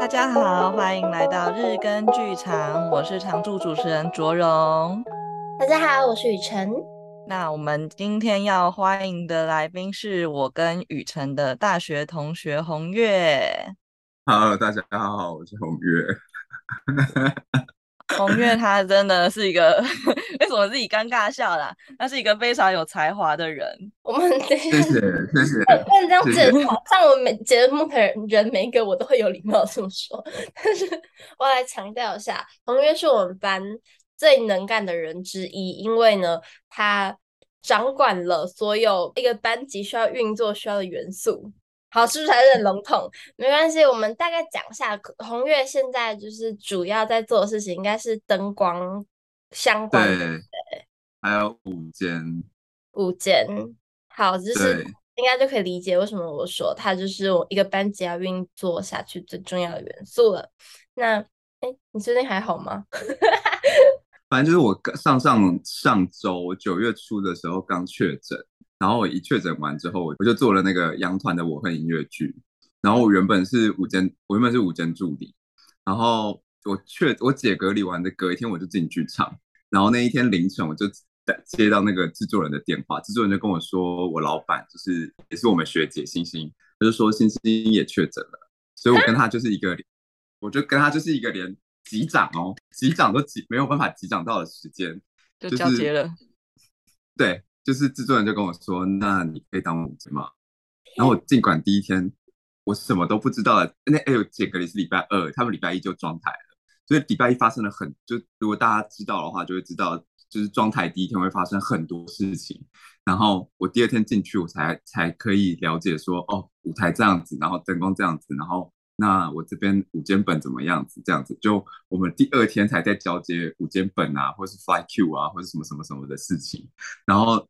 大家好，欢迎来到日更剧场，我是常驻主持人卓荣。大家好，我是雨辰。那我们今天要欢迎的来宾是我跟雨辰的大学同学红月。Hello，大家好，我是洪岳。洪岳他真的是一个，为什么自己尴尬笑啦？他是一个非常有才华的人。我们等一下，谢谢 谢谢。但这样子，像我们每节目的人每一个我都会有礼貌这么说。但是我来强调一下，红月是我们班最能干的人之一，因为呢，他掌管了所有一个班级需要运作需要的元素。好，是不是还是很笼统？没关系，我们大概讲一下红月现在就是主要在做的事情，应该是灯光相关的。对，对还有舞间。舞间，好，就是应该就可以理解为什么我说它就是我一个班级要运作下去最重要的元素了。那，哎，你最近还好吗？反正就是我上上上周九月初的时候刚确诊。然后我一确诊完之后，我就做了那个杨团的我恨音乐剧。然后我原本是舞监，我原本是舞监助理。然后我确我解隔离完的隔一天，我就进剧场。然后那一天凌晨，我就接到那个制作人的电话，制作人就跟我说，我老板就是也是我们学姐星星，他就说星星也确诊了。所以我跟他就是一个，我就跟他就是一个连击掌哦，击掌都击没有办法击掌到的时间，就交接了。对。就是制作人就跟我说：“那你可以当舞监吗？”然后我尽管第一天我什么都不知道，那哎呦，杰格里是礼拜二，他们礼拜一就装台了，所以礼拜一发生了很就如果大家知道的话，就会知道就是装台第一天会发生很多事情。然后我第二天进去，我才才可以了解说哦，舞台这样子，然后灯光这样子，然后那我这边舞间本怎么样子？这样子就我们第二天才在交接舞间本啊，或是 fly Q 啊，或是什么什么什么的事情，然后。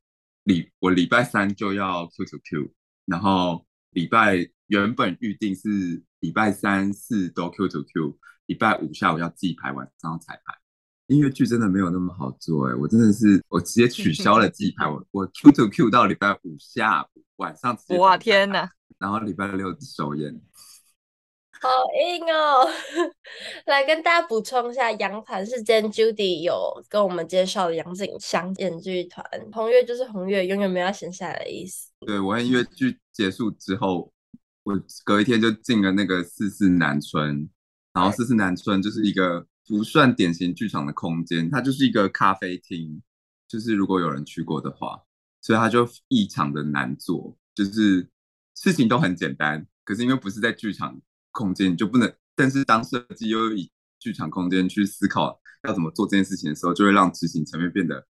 礼我礼拜三就要 Q to Q，然后礼拜原本预定是礼拜三四都 Q to Q，礼拜五下午要记牌，晚上要彩排。音乐剧真的没有那么好做哎、欸，我真的是我直接取消了记牌，我 我 Q to Q 到礼拜五下午晚上。哇天哪！然后礼拜六首演。好硬哦！来跟大家补充一下，杨团是今天 Judy 有跟我们介绍的杨景祥演剧团。红月就是红月，永远没有闲下来的意思。对，我音乐剧结束之后，我隔一天就进了那个四四南村，然后四四南村就是一个不算典型剧场的空间，它就是一个咖啡厅，就是如果有人去过的话，所以它就异常的难做，就是事情都很简单，可是因为不是在剧场。空间就不能，但是当设计又以剧场空间去思考要怎么做这件事情的时候，就会让执行层面变得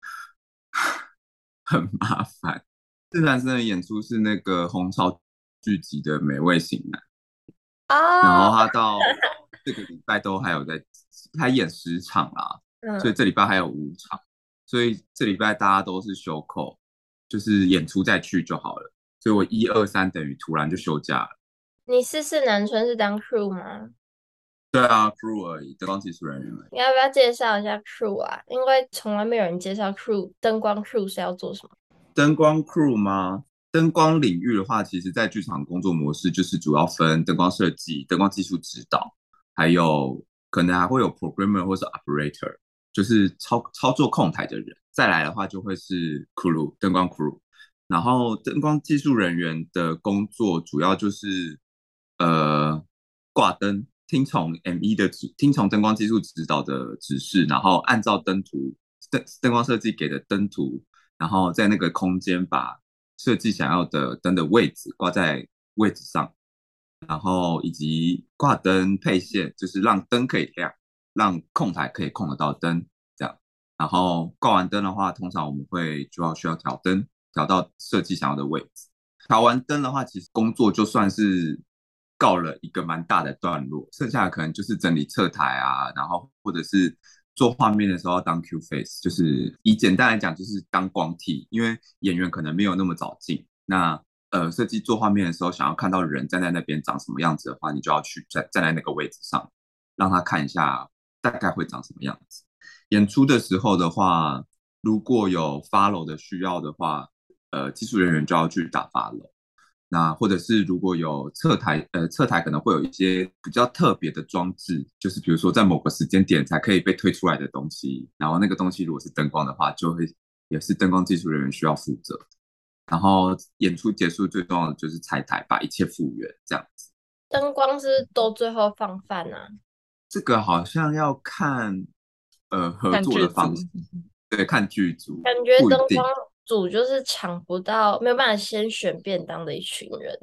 很麻烦。这男生的演出是那个红潮剧集的《美味型男》哦，然后他到这个礼拜都还有在，他演十场啦，所以这礼拜还有五场，所以这礼拜大家都是休扣，就是演出再去就好了。所以我一二三等于突然就休假了。你四四南村是当 crew 吗？对啊，crew 而已，灯光技术人员。你要不要介绍一下 crew 啊？因为从来没有人介绍 crew，灯光 crew 是要做什么？灯光 crew 吗？灯光领域的话，其实在剧场工作模式就是主要分灯光设计、灯光技术指导，还有可能还会有 programmer 或是 operator，就是操操作控台的人。再来的话就会是 crew，灯光 crew。然后灯光技术人员的工作主要就是。呃，挂灯，听从 M.E 的指，听从灯光技术指导的指示，然后按照灯图灯灯光设计给的灯图，然后在那个空间把设计想要的灯的位置挂在位置上，然后以及挂灯配线，就是让灯可以亮，让控台可以控得到灯，这样。然后挂完灯的话，通常我们会就要需要调灯，调到设计想要的位置。调完灯的话，其实工作就算是。告了一个蛮大的段落，剩下的可能就是整理侧台啊，然后或者是做画面的时候要当 Q face，就是以简单来讲就是当光替，因为演员可能没有那么早进。那呃，设计做画面的时候，想要看到人站在那边长什么样子的话，你就要去站站在那个位置上，让他看一下大概会长什么样子。演出的时候的话，如果有 follow 的需要的话，呃，技术人员就要去打 follow。那或者是如果有侧台，呃，侧台可能会有一些比较特别的装置，就是比如说在某个时间点才可以被推出来的东西，然后那个东西如果是灯光的话，就会也是灯光技术人员需要负责。然后演出结束最重要的就是拆台，把一切复原这样子。灯光是都最后放饭啊？这个好像要看呃合作的方式，对，看剧组，感觉灯光。组就是抢不到，没有办法先选便当的一群人。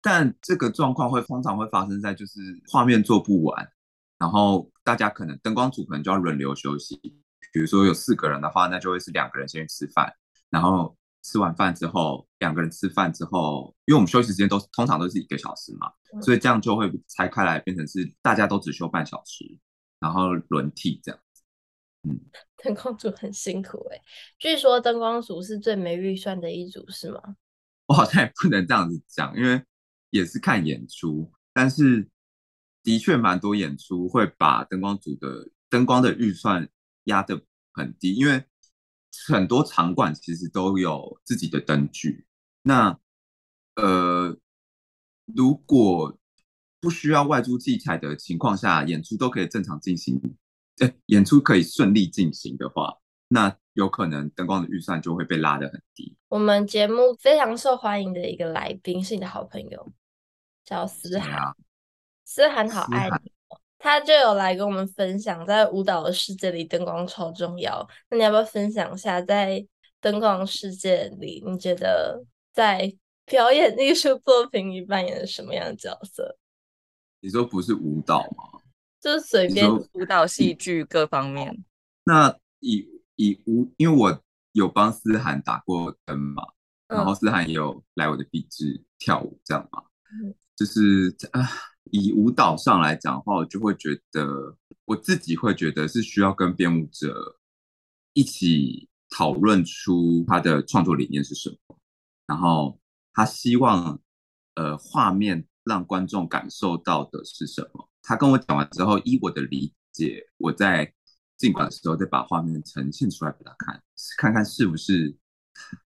但这个状况会通常会发生在就是画面做不完，然后大家可能灯光组可能就要轮流休息。比如说有四个人的话，那就会是两个人先去吃饭，然后吃完饭之后，两个人吃饭之后，因为我们休息时间都通常都是一个小时嘛，嗯、所以这样就会拆开来变成是大家都只休半小时，然后轮替这样。嗯，灯光组很辛苦哎、欸，据说灯光组是最没预算的一组，是吗？我好像也不能这样子讲，因为也是看演出，但是的确蛮多演出会把灯光组的灯光的预算压得很低，因为很多场馆其实都有自己的灯具，那呃，如果不需要外租器材的情况下，演出都可以正常进行。对，演出可以顺利进行的话，那有可能灯光的预算就会被拉得很低。我们节目非常受欢迎的一个来宾是你的好朋友，叫思涵。啊、思涵好爱你，涵他就有来跟我们分享，在舞蹈的世界里，灯光超重要。那你要不要分享一下，在灯光世界里，你觉得在表演艺术作品里扮演什么样的角色？你说不是舞蹈吗？就是随便舞蹈、戏剧各方面。那以以舞，因为我有帮思涵打过灯嘛，嗯、然后思涵也有来我的毕制跳舞，这样嘛。嗯、就是 啊，以舞蹈上来讲的话，我就会觉得我自己会觉得是需要跟编舞者一起讨论出他的创作理念是什么，然后他希望呃画面让观众感受到的是什么。他跟我讲完之后，依我的理解，我在尽管的时候再把画面呈现出来给他看，看看是不是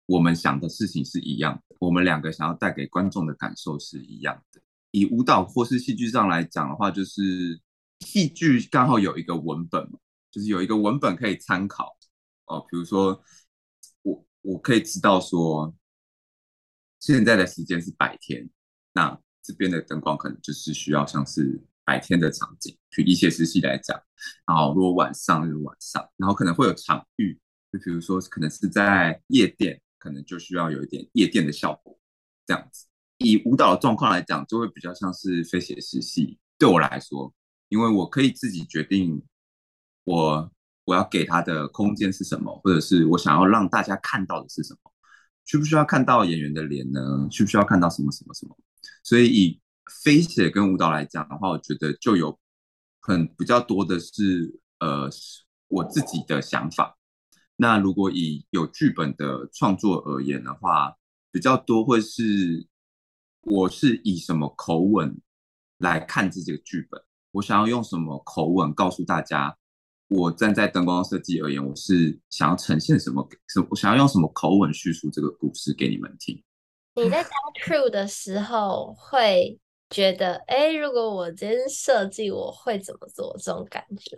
我们想的事情是一样的，我们两个想要带给观众的感受是一样的。以舞蹈或是戏剧上来讲的话，就是戏剧刚好有一个文本嘛，就是有一个文本可以参考哦。比如说，我我可以知道说，现在的时间是白天，那这边的灯光可能就是需要像是。白天的场景，举一些实际来讲，然后如果晚上就是晚上，然后可能会有场域，就比如说可能是在夜店，可能就需要有一点夜店的效果，这样子。以舞蹈的状况来讲，就会比较像是非写实戏。对我来说，因为我可以自己决定我我要给他的空间是什么，或者是我想要让大家看到的是什么，需不需要看到演员的脸呢？需不需要看到什么什么什么？所以以非写跟舞蹈来讲的话，我觉得就有很比较多的是呃我自己的想法。那如果以有剧本的创作而言的话，比较多会是我是以什么口吻来看自己的剧本，我想要用什么口吻告诉大家，我站在灯光设计而言，我是想要呈现什么，什我想要用什么口吻叙述这个故事给你们听。你在当 crew 的时候会。觉得哎，如果我今天设计，我会怎么做？这种感觉，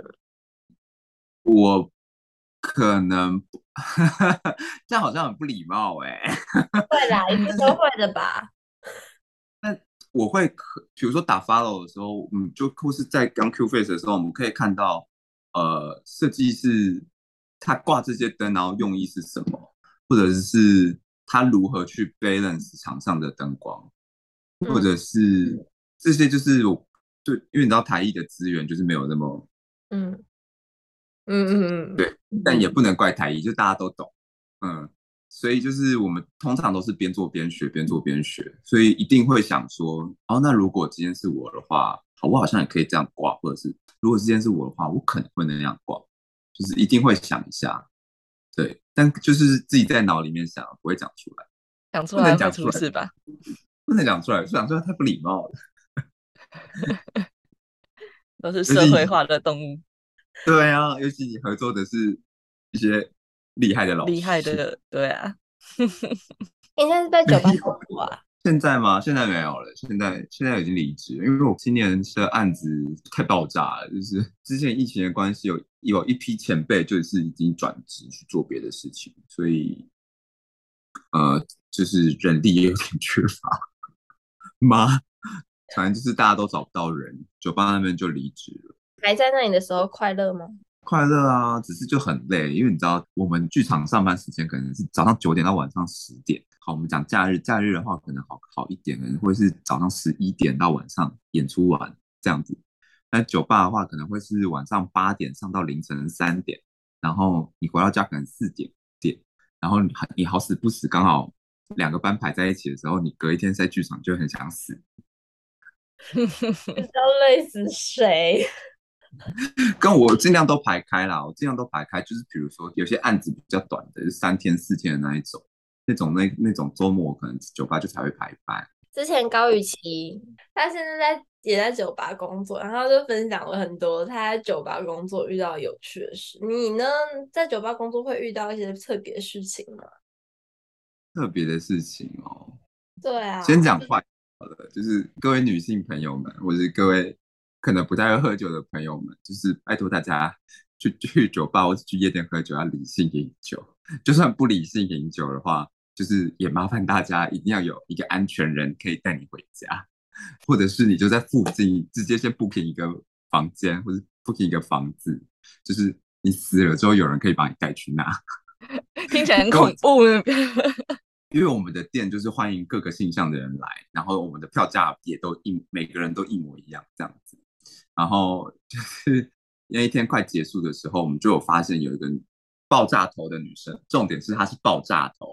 我可能 这样好像很不礼貌哎。会啦，一定都会的吧。那我会，比如说打 follow 的时候，嗯，就或是在刚 Q face 的时候，我们可以看到，呃，设计师他挂这些灯，然后用意是什么，或者是他如何去 balance 场上的灯光。或者是这些，就是我对，因为你知道台艺的资源就是没有那么，嗯。嗯嗯嗯，对，但也不能怪台艺，就大家都懂，嗯，所以就是我们通常都是边做边学，边做边学，所以一定会想说，哦，那如果今天是我的话，好，我好像也可以这样挂，或者是如果今天是我的话，我可能会那样挂，就是一定会想一下，对，但就是自己在脑里面想，不会讲出来，讲出来讲出来是吧？不能讲出来，讲出来太不礼貌了。都是社会化的动物。对啊，尤其你合作的是一些厉害的老师，厉害的，对啊。应该是在酒吧工作啊？现在吗？现在没有了，现在现在已经离职，因为我今年的案子太爆炸了，就是之前疫情的关系，有有一批前辈就是已经转职去做别的事情，所以呃，就是人力也有点缺乏吗？反正就是大家都找不到人，酒吧那边就离职了。还在那里的时候快乐吗？快乐啊，只是就很累，因为你知道我们剧场上班时间可能是早上九点到晚上十点。好，我们讲假日，假日的话可能好好一点，可能会是早上十一点到晚上演出完这样子。那酒吧的话，可能会是晚上八点上到凌晨三点，然后你回到家可能四点点，然后你你好死不死刚好两个班排在一起的时候，你隔一天在剧场就很想死。你知道累死谁？跟我尽量都排开啦，我尽量都排开，就是比如说有些案子比较短的，就三天四天的那一种，那种那那种周末可能酒吧就才会排班。之前高雨琦，他现在在也在酒吧工作，然后就分享了很多他在酒吧工作遇到有趣的事。你呢，在酒吧工作会遇到一些特别的事情吗？特别的事情哦，对啊，先讲坏好了，就是各位女性朋友们，或者是各位。可能不太会喝酒的朋友们，就是拜托大家去去酒吧或者去夜店喝酒要理性饮酒。就算不理性饮酒的话，就是也麻烦大家一定要有一个安全人可以带你回家，或者是你就在附近直接先 booking 一个房间，或者 booking 一个房子，就是你死了之后有人可以把你带去那。听起来很 恐怖。因为我们的店就是欢迎各个性向的人来，然后我们的票价也都一每个人都一模一样这样子。然后就是那一天快结束的时候，我们就有发现有一个爆炸头的女生，重点是她是爆炸头。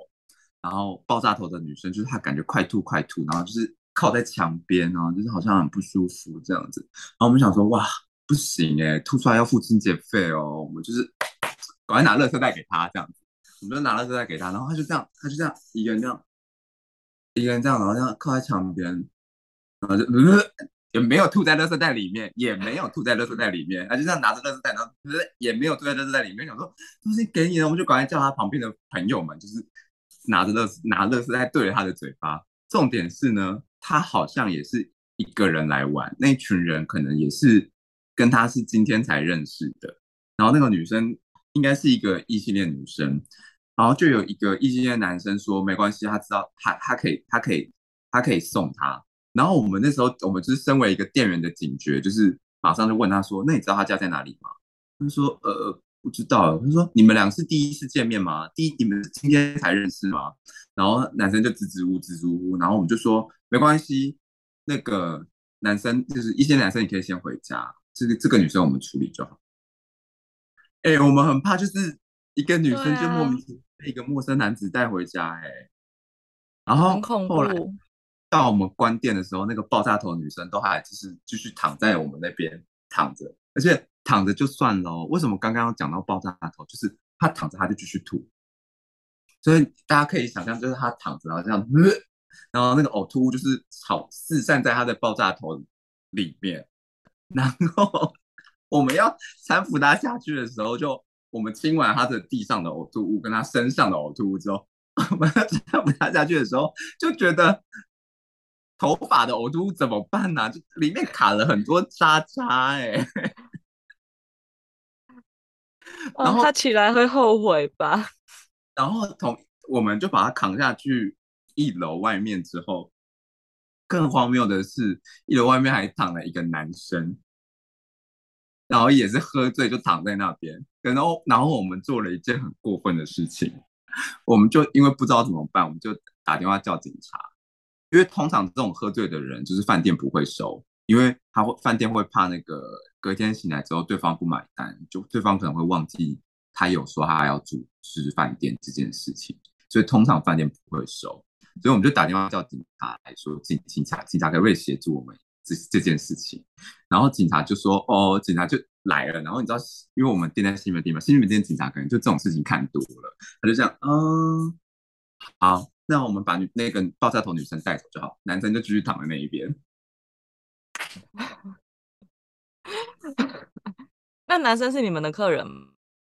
然后爆炸头的女生就是她感觉快吐快吐，然后就是靠在墙边，然后就是好像很不舒服这样子。然后我们想说哇，不行哎，吐出来要付清洁费哦。我们就是赶快拿垃圾袋给她这样子，我们就拿垃圾袋给他，然后他就这样，他就这样一个人这样，一个人这样，然后这样靠在墙边，然后就。呃 也没有吐在垃圾袋里面，也没有吐在垃圾袋里面，他就这样拿着垃圾袋，然后 也没有吐在垃圾袋里面。想说东西给你了，我们就赶快叫他旁边的朋友们，就是拿着垃圾拿垃圾袋对着他的嘴巴。重点是呢，他好像也是一个人来玩，那群人可能也是跟他是今天才认识的。然后那个女生应该是一个异性恋女生，然后就有一个异性恋男生说没关系，他知道他他可以他可以他可以送他。然后我们那时候，我们就是身为一个店员的警觉，就是马上就问他说：“那你知道他家在哪里吗？”他说：“呃，不知道。”他说：“你们俩是第一次见面吗？第一，你们今天才认识吗？”然后男生就支支吾吾、支支吾吾。然后我们就说：“没关系，那个男生就是一些男生，你可以先回家。这个这个女生我们处理就好。”哎，我们很怕，就是一个女生就莫名其妙被一个陌生男子带回家，哎，然后后来。到我们关店的时候，那个爆炸头女生都还就是继续躺在我们那边躺着，而且躺着就算了。为什么刚刚讲到爆炸头，就是她躺着她就继续吐，所以大家可以想象，就是她躺着然后这样，然后那个呕吐物就是好四散在她的爆炸头里面，然后 我们要搀扶他下去的时候，就我们清完他的地上的呕吐物跟他身上的呕吐物之后，我们要搀扶她下去的时候，就觉得。头发的呕吐物怎么办呢、啊？就里面卡了很多渣渣哎、欸，然后他起来会后悔吧？然后同我们就把他扛下去一楼外面之后，更荒谬的是，一楼外面还躺了一个男生，然后也是喝醉就躺在那边，然后然后我们做了一件很过分的事情，我们就因为不知道怎么办，我们就打电话叫警察。因为通常这种喝醉的人，就是饭店不会收，因为他会饭店会怕那个隔天醒来之后对方不买单，就对方可能会忘记他有说他要住是饭店这件事情，所以通常饭店不会收，所以我们就打电话叫警察来说，警警察警察可不可以协助我们这这件事情？然后警察就说哦，警察就来了，然后你知道，因为我们店在西门町嘛，西门町警察可能就这种事情看多了，他就这样，嗯，好。那我们把女那个爆炸头女生带走就好，男生就继续躺在那一边。那男生是你们的客人？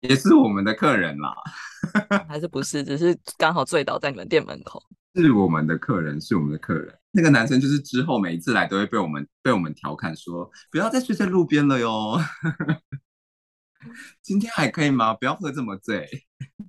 也是我们的客人啦，还是不是？只是刚好醉倒在你们店门口。是我们的客人，是我们的客人。那个男生就是之后每一次来都会被我们被我们调侃说，不要再睡在路边了哟。今天还可以吗？不要喝这么醉。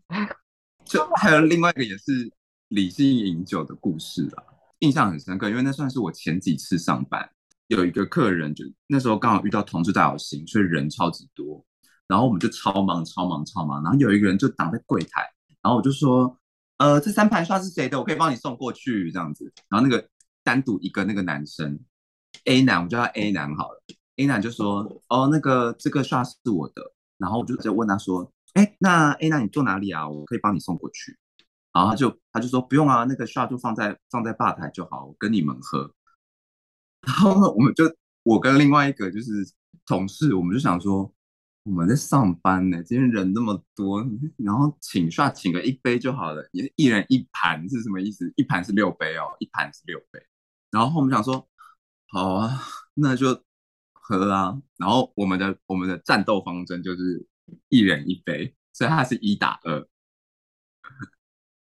就还有另外一个也是理性饮酒的故事啦，印象很深刻，因为那算是我前几次上班，有一个客人就那时候刚好遇到同事大游行，所以人超级多，然后我们就超忙超忙超忙，然后有一个人就挡在柜台，然后我就说，呃，这三盘刷是谁的？我可以帮你送过去这样子，然后那个单独一个那个男生 A 男，我们叫他 A 男好了，A 男就说，哦，那个这个 shot 是我的。然后我就直接问他说：“哎，那 A 男你坐哪里啊？我可以帮你送过去。”然后他就他就说：“不用啊，那个 shot 就放在放在吧台就好，我跟你们喝。”然后呢，我们就我跟另外一个就是同事，我们就想说我们在上班呢，今天人那么多，然后请 shot 请个一杯就好了，你一人一盘是什么意思？一盘是六杯哦，一盘是六杯。然后我们想说，好啊，那就。喝啊，然后我们的我们的战斗方针就是一人一杯，所以他是一打二，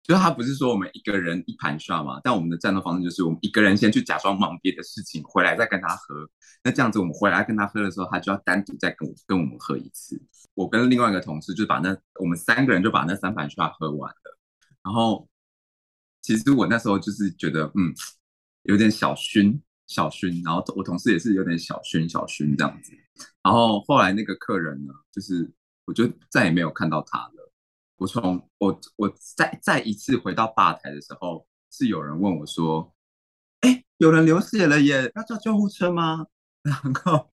就是他不是说我们一个人一盘刷嘛，但我们的战斗方针就是我们一个人先去假装忙别的事情，回来再跟他喝。那这样子我们回来跟他喝的时候，他就要单独再跟我跟我们喝一次。我跟另外一个同事就把那我们三个人就把那三盘刷喝完了。然后其实我那时候就是觉得嗯，有点小熏。小熏，然后我同事也是有点小熏小熏这样子，然后后来那个客人呢，就是我就再也没有看到他了。我从我我再再一次回到吧台的时候，是有人问我说：“哎，有人流血了耶，要叫救护车吗？” 然后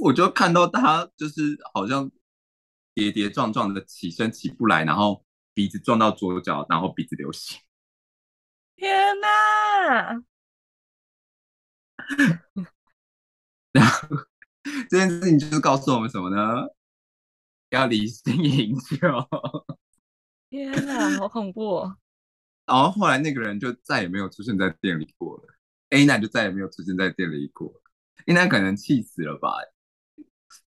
我就看到他就是好像跌跌撞撞的起身起不来，然后鼻子撞到桌角，然后鼻子流血。天哪！然后这件事情就是告诉我们什么呢？要理性饮酒。天哪，好恐怖哦！然后后来那个人就再也没有出现在店里过了。A 娜就再也没有出现在店里过。A 娜可能气死了吧？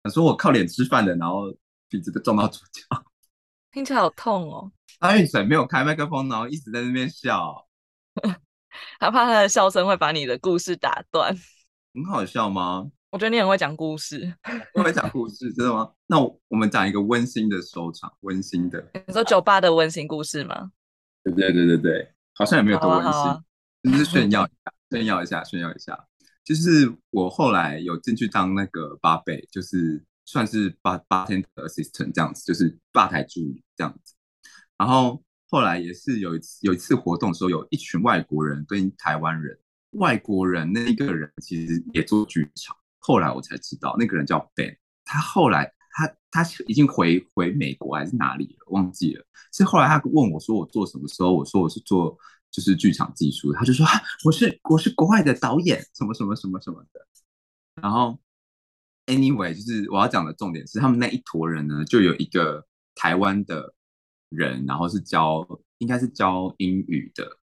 他说我靠脸吃饭的，然后鼻子被撞到桌角，听起来好痛哦。阿玉水没有开麦克风，然后一直在那边笑。他怕他的笑声会把你的故事打断，很好笑吗？我觉得你很会讲故事，我 会讲故事，真的吗？那我，我们讲一个温馨的收场，温馨的。你说酒吧的温馨故事吗？对对对对对，好像也没有多温馨，啊啊、就是炫耀一下，炫耀一下，炫耀一下。就是我后来有进去当那个八贝，就是算是吧 bartender assistant 这样子，就是吧台助理这样子，然后。后来也是有一次有一次活动的时候，有一群外国人跟台湾人，外国人那一个人其实也做剧场。后来我才知道，那个人叫 Ben，他后来他他已经回回美国还是哪里了，忘记了。是后来他问我说我做什么时候，我说我是做就是剧场技术，他就说啊我是我是国外的导演，什么什么什么什么的。然后 anyway，就是我要讲的重点是，他们那一坨人呢，就有一个台湾的。人，然后是教，应该是教英语的，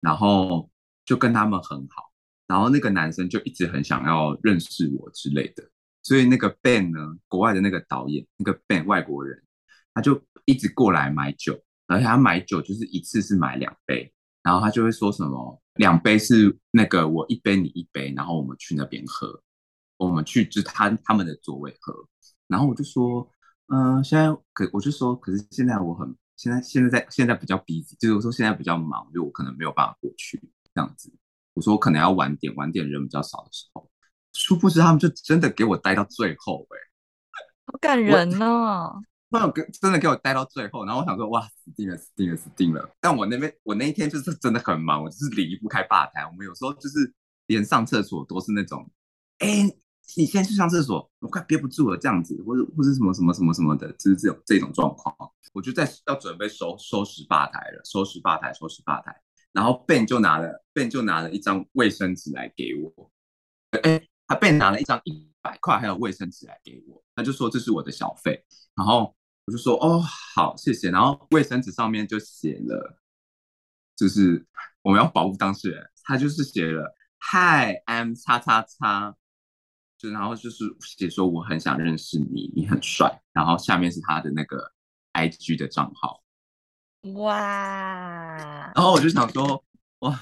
然后就跟他们很好，然后那个男生就一直很想要认识我之类的，所以那个 Ben 呢，国外的那个导演，那个 Ben 外国人，他就一直过来买酒，而且他买酒就是一次是买两杯，然后他就会说什么两杯是那个我一杯你一杯，然后我们去那边喝，我们去就他他们的座位喝，然后我就说，嗯、现在可我就说，可是现在我很。现在现在在现在比较 busy，就是我说现在比较忙，就我可能没有办法过去这样子。我说我可能要晚点，晚点人比较少的时候。殊不知他们就真的给我待到最后，欸，哎，好感人哦！那我跟真的给我待到最后，然后我想说哇，死定了，死定了，死定了。但我那边我那一天就是真的很忙，我就是离不开吧台。我们有时候就是连上厕所都是那种，哎，欸。你先去上厕所，我快憋不住了，这样子，或者或者什么什么什么什么的，就是这种这种状况，我就在要准备收收拾吧台了，收拾吧台，收拾吧台，然后 Ben 就拿了 Ben 就拿了一张卫生纸来给我，哎，他 Ben 拿了一张一百块还有卫生纸来给我，他就说这是我的小费，然后我就说哦好谢谢，然后卫生纸上面就写了，就是我们要保护当事人，他就是写了 Hi I'm 叉叉叉。就然后就是写说我很想认识你，你很帅。然后下面是他的那个 IG 的账号。哇！然后我就想说，哇，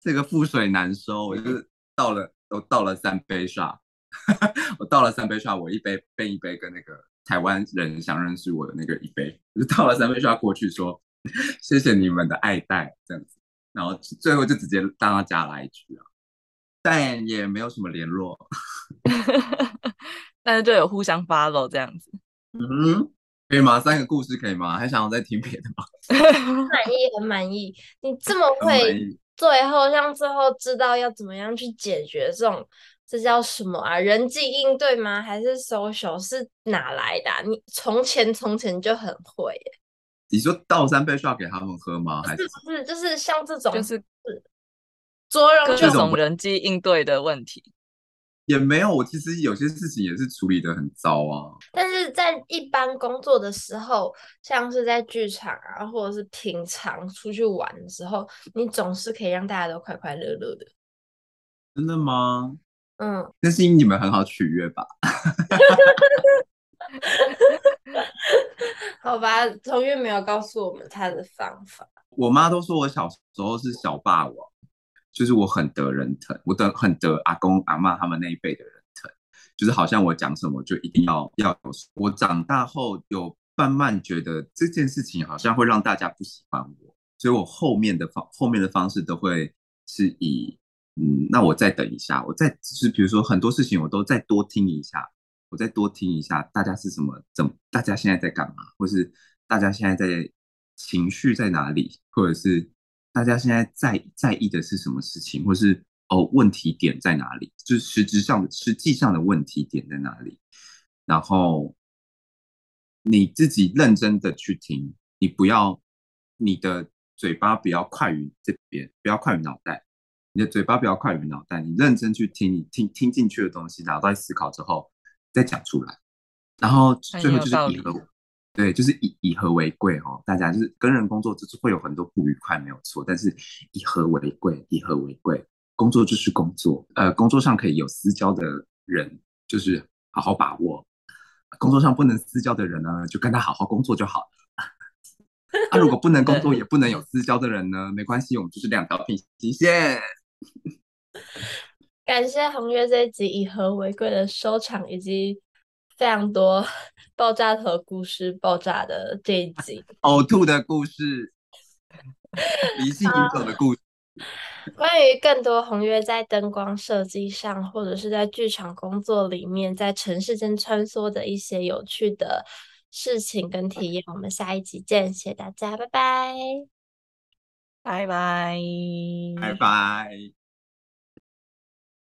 这个覆水难收，我就是倒了，我倒了三杯 shot，我倒了三杯 shot，我一杯变一杯跟那个台湾人想认识我的那个一杯，我就倒了三杯 shot 过去说，谢谢你们的爱戴，这样子，然后最后就直接当他加了一句啊，但也没有什么联络，但是就有互相 follow 这样子，嗯。可以吗？三个故事可以吗？还想要再听别的吗？满意，很满意。你这么会，最后像最后知道要怎么样去解决这种，这叫什么啊？人际应对吗？还是 social 是哪来的啊？你从前从前就很会耶。你说倒三杯 shot 给他们喝吗？还是不是？就是像这种，就是捉弄各种人际应对的问题。也没有，我其实有些事情也是处理的很糟啊。但是在一般工作的时候，像是在剧场啊，或者是平常出去玩的时候，你总是可以让大家都快快乐乐的。真的吗？嗯，那是因为你们很好取悦吧？好吧，同月没有告诉我们他的方法。我妈都说我小时候是小霸王。就是我很得人疼，我得很得阿公阿嬷他们那一辈的人疼，就是好像我讲什么就一定要要有。我长大后有慢慢觉得这件事情好像会让大家不喜欢我，所以我后面的方后面的方式都会是以嗯，那我再等一下，我再就是比如说很多事情我都再多听一下，我再多听一下大家是什么怎么，大家现在在干嘛，或是大家现在在情绪在哪里，或者是。大家现在在在意的是什么事情，或是哦问题点在哪里？就是实质上实际上的问题点在哪里？然后你自己认真的去听，你不要你的嘴巴不要快于这边，不要快于脑袋。你的嘴巴不要快于脑袋，你认真去听，你听听进去的东西，脑袋思考之后再讲出来。然后最后就是以和。对，就是以以和为贵哦，大家就是跟人工作就是会有很多不愉快，没有错。但是以和为贵，以和为贵，工作就是工作。呃，工作上可以有私交的人，就是好好把握；工作上不能私交的人呢，就跟他好好工作就好了。那、啊、如果不能工作，也不能有私交的人呢，没关系，我们就是两条平行线。感谢红月这一集以和为贵的收场，以及。非常多 爆炸头故事，爆炸的这一集，呕吐的故事，离心引走的故事。关于更多红月在灯光设计上，或者是在剧场工作里面，在城市间穿梭的一些有趣的事情跟体验，我们下一集见，谢谢大家，拜拜，拜拜，拜拜。